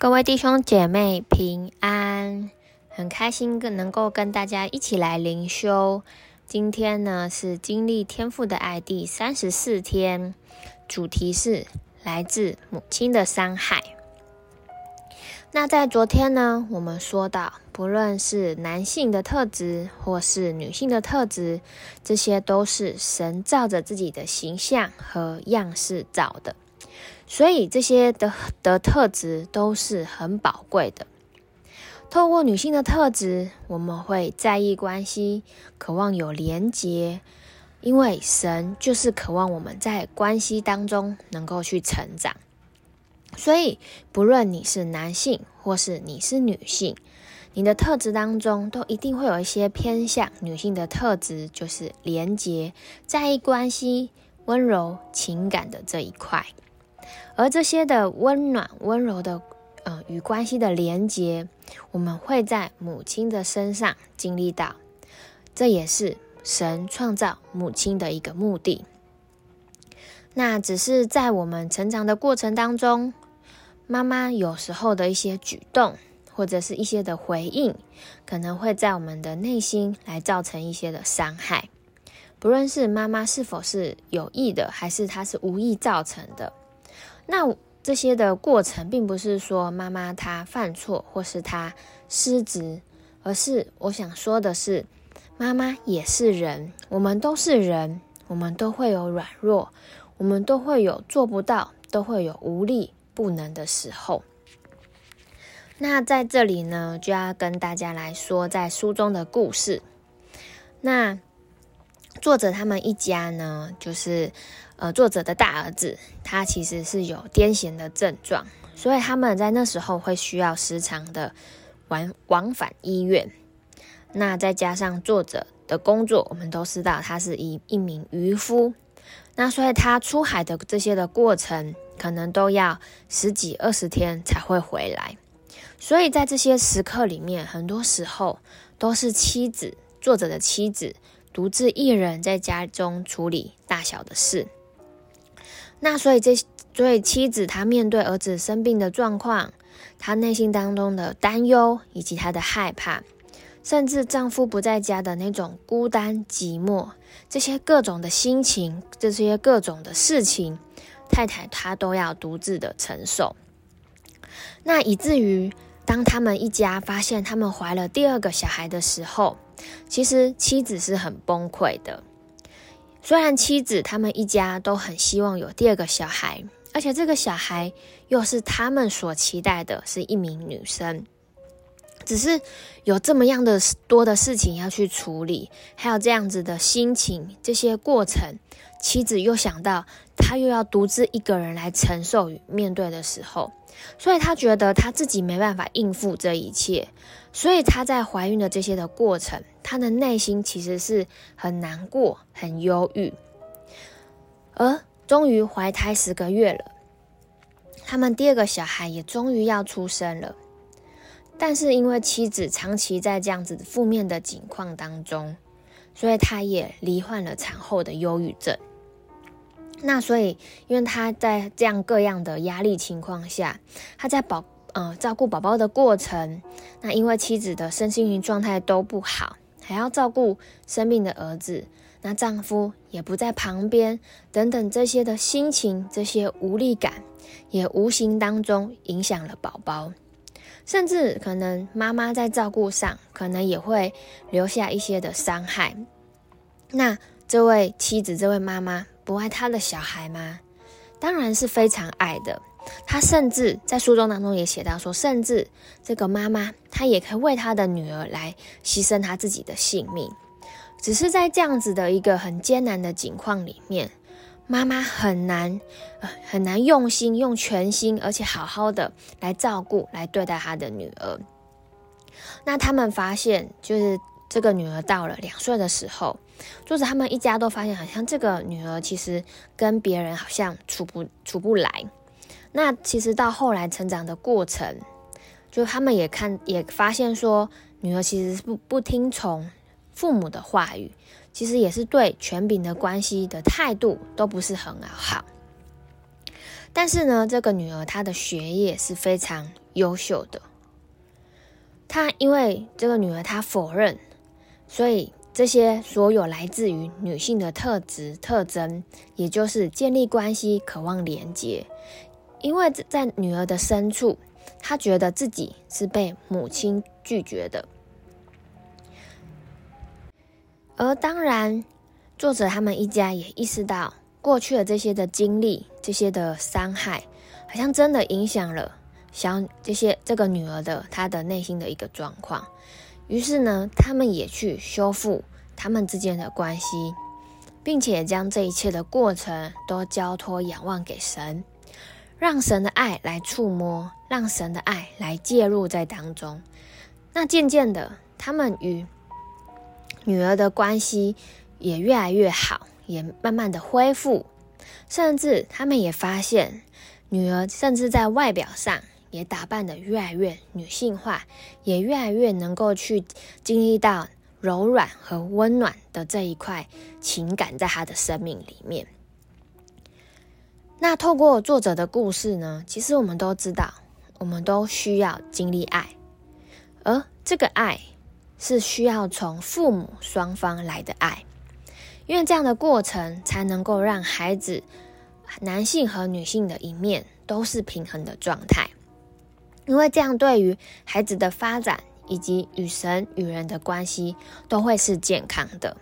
各位弟兄姐妹平安，很开心跟能够跟大家一起来灵修。今天呢是经历天赋的爱第三十四天，主题是来自母亲的伤害。那在昨天呢，我们说到，不论是男性的特质或是女性的特质，这些都是神照着自己的形象和样式造的。所以这些的的特质都是很宝贵的。透过女性的特质，我们会在意关系，渴望有连结，因为神就是渴望我们在关系当中能够去成长。所以，不论你是男性或是你是女性，你的特质当中都一定会有一些偏向女性的特质，就是连结、在意关系、温柔情感的这一块。而这些的温暖、温柔的，呃，与关系的连结，我们会在母亲的身上经历到。这也是神创造母亲的一个目的。那只是在我们成长的过程当中，妈妈有时候的一些举动，或者是一些的回应，可能会在我们的内心来造成一些的伤害。不论是妈妈是否是有意的，还是她是无意造成的。那这些的过程，并不是说妈妈她犯错或是她失职，而是我想说的是，妈妈也是人，我们都是人，我们都会有软弱，我们都会有做不到，都会有无力不能的时候。那在这里呢，就要跟大家来说在书中的故事。那作者他们一家呢，就是。呃，作者的大儿子，他其实是有癫痫的症状，所以他们在那时候会需要时常的往往返医院。那再加上作者的工作，我们都知道他是一一名渔夫，那所以他出海的这些的过程，可能都要十几二十天才会回来。所以在这些时刻里面，很多时候都是妻子，作者的妻子独自一人在家中处理大小的事。那所以这所以妻子她面对儿子生病的状况，她内心当中的担忧以及她的害怕，甚至丈夫不在家的那种孤单寂寞，这些各种的心情，这些各种的事情，太太她都要独自的承受。那以至于当他们一家发现他们怀了第二个小孩的时候，其实妻子是很崩溃的。虽然妻子他们一家都很希望有第二个小孩，而且这个小孩又是他们所期待的，是一名女生。只是有这么样的多的事情要去处理，还有这样子的心情，这些过程，妻子又想到她又要独自一个人来承受与面对的时候，所以她觉得她自己没办法应付这一切，所以她在怀孕的这些的过程，她的内心其实是很难过、很忧郁。而终于怀胎十个月了，他们第二个小孩也终于要出生了。但是因为妻子长期在这样子负面的境况当中，所以他也罹患了产后的忧郁症。那所以，因为他在这样各样的压力情况下，他在保呃照顾宝宝的过程，那因为妻子的身心灵状态都不好，还要照顾生病的儿子，那丈夫也不在旁边，等等这些的心情，这些无力感，也无形当中影响了宝宝。甚至可能妈妈在照顾上，可能也会留下一些的伤害。那这位妻子，这位妈妈不爱她的小孩吗？当然是非常爱的。她甚至在书中当中也写到说，甚至这个妈妈她也可以为她的女儿来牺牲她自己的性命。只是在这样子的一个很艰难的境况里面。妈妈很难，很难用心、用全心，而且好好的来照顾、来对待她的女儿。那他们发现，就是这个女儿到了两岁的时候，就是他们一家都发现，好像这个女儿其实跟别人好像处不处不来。那其实到后来成长的过程，就他们也看也发现说，女儿其实是不不听从父母的话语。其实也是对权柄的关系的态度都不是很好。但是呢，这个女儿她的学业是非常优秀的。她因为这个女儿她否认，所以这些所有来自于女性的特质特征，也就是建立关系、渴望连接，因为在女儿的深处，她觉得自己是被母亲拒绝的。而当然，作者他们一家也意识到，过去的这些的经历、这些的伤害，好像真的影响了小这些这个女儿的她的内心的一个状况。于是呢，他们也去修复他们之间的关系，并且将这一切的过程都交托仰望给神，让神的爱来触摸，让神的爱来介入在当中。那渐渐的，他们与女儿的关系也越来越好，也慢慢的恢复，甚至他们也发现，女儿甚至在外表上也打扮的越来越女性化，也越来越能够去经历到柔软和温暖的这一块情感，在她的生命里面。那透过作者的故事呢，其实我们都知道，我们都需要经历爱，而这个爱。是需要从父母双方来的爱，因为这样的过程才能够让孩子，男性和女性的一面都是平衡的状态，因为这样对于孩子的发展以及与神与人的关系都会是健康的。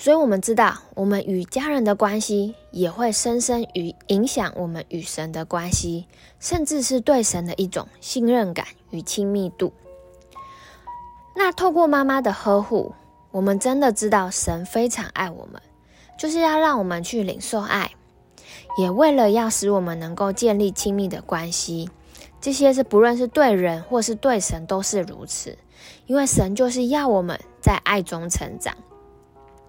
所以，我们知道，我们与家人的关系也会深深与影响我们与神的关系，甚至是对神的一种信任感与亲密度。那透过妈妈的呵护，我们真的知道神非常爱我们，就是要让我们去领受爱，也为了要使我们能够建立亲密的关系。这些是不论是对人或是对神都是如此，因为神就是要我们在爱中成长。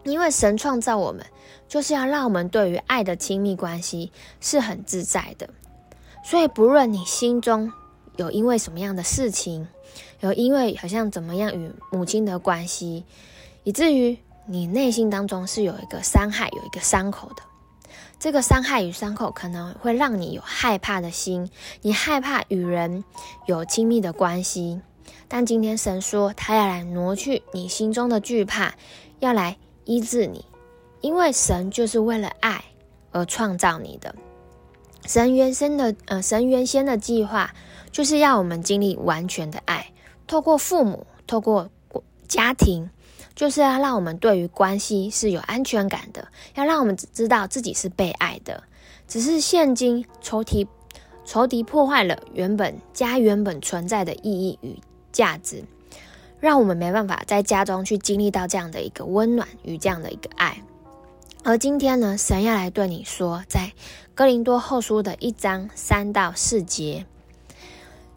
因为神创造我们，就是要让我们对于爱的亲密关系是很自在的。所以不论你心中有因为什么样的事情，有因为好像怎么样与母亲的关系，以至于你内心当中是有一个伤害，有一个伤口的。这个伤害与伤口可能会让你有害怕的心，你害怕与人有亲密的关系。但今天神说，他要来挪去你心中的惧怕，要来医治你，因为神就是为了爱而创造你的。神原先的呃，神原先的计划就是要我们经历完全的爱。透过父母，透过家庭，就是要让我们对于关系是有安全感的，要让我们知道自己是被爱的。只是现今仇敌，仇敌破坏了原本家原本存在的意义与价值，让我们没办法在家中去经历到这样的一个温暖与这样的一个爱。而今天呢，神要来对你说，在哥林多后书的一章三到四节，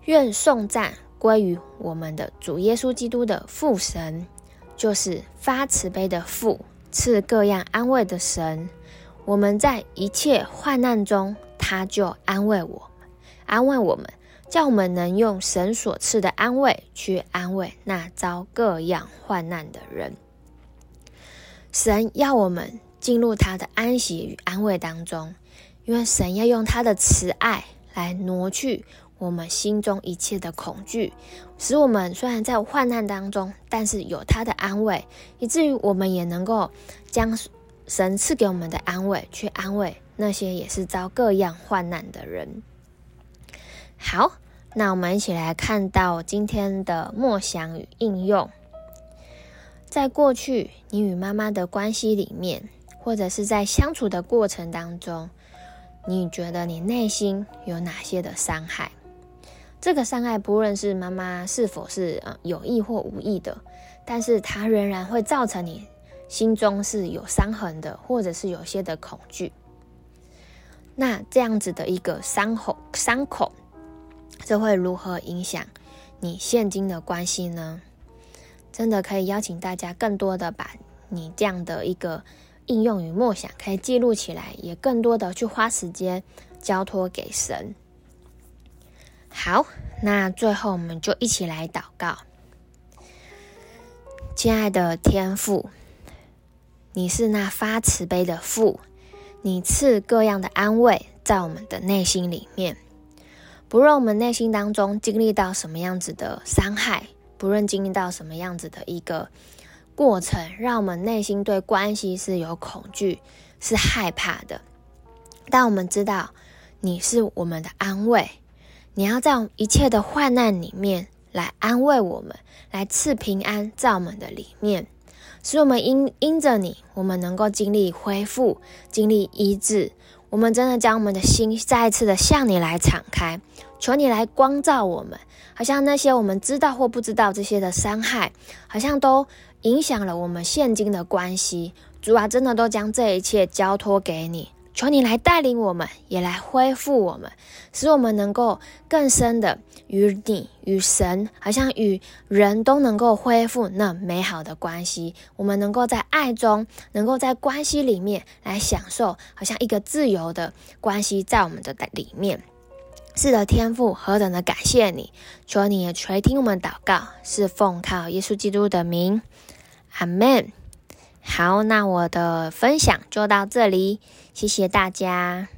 愿颂赞。归于我们的主耶稣基督的父神，就是发慈悲的父，赐各样安慰的神。我们在一切患难中，他就安慰我们，安慰我们，叫我们能用神所赐的安慰去安慰那遭各样患难的人。神要我们进入他的安息与安慰当中，因为神要用他的慈爱来挪去。我们心中一切的恐惧，使我们虽然在患难当中，但是有他的安慰，以至于我们也能够将神赐给我们的安慰去安慰那些也是遭各样患难的人。好，那我们一起来看到今天的默想与应用。在过去你与妈妈的关系里面，或者是在相处的过程当中，你觉得你内心有哪些的伤害？这个伤害，不论是妈妈是否是呃有意或无意的，但是它仍然会造成你心中是有伤痕的，或者是有些的恐惧。那这样子的一个伤口，伤口，这会如何影响你现今的关系呢？真的可以邀请大家更多的把你这样的一个应用与默想，可以记录起来，也更多的去花时间交托给神。好，那最后我们就一起来祷告。亲爱的天父，你是那发慈悲的父，你赐各样的安慰在我们的内心里面。不论我们内心当中经历到什么样子的伤害，不论经历到什么样子的一个过程，让我们内心对关系是有恐惧、是害怕的。但我们知道，你是我们的安慰，你要在一切的患难里面来安慰我们，来赐平安在我们的里面，使我们因因着你，我们能够经历恢复、经历医治。我们真的将我们的心再一次的向你来敞开，求你来光照我们，好像那些我们知道或不知道这些的伤害，好像都影响了我们现今的关系。主啊，真的都将这一切交托给你。求你来带领我们，也来恢复我们，使我们能够更深的与你、与神，好像与人都能够恢复那美好的关系。我们能够在爱中，能够在关系里面来享受，好像一个自由的关系在我们的里面。是的，天父，何等的感谢你！求你也垂听我们祷告，是奉靠耶稣基督的名，阿门。好，那我的分享就到这里，谢谢大家。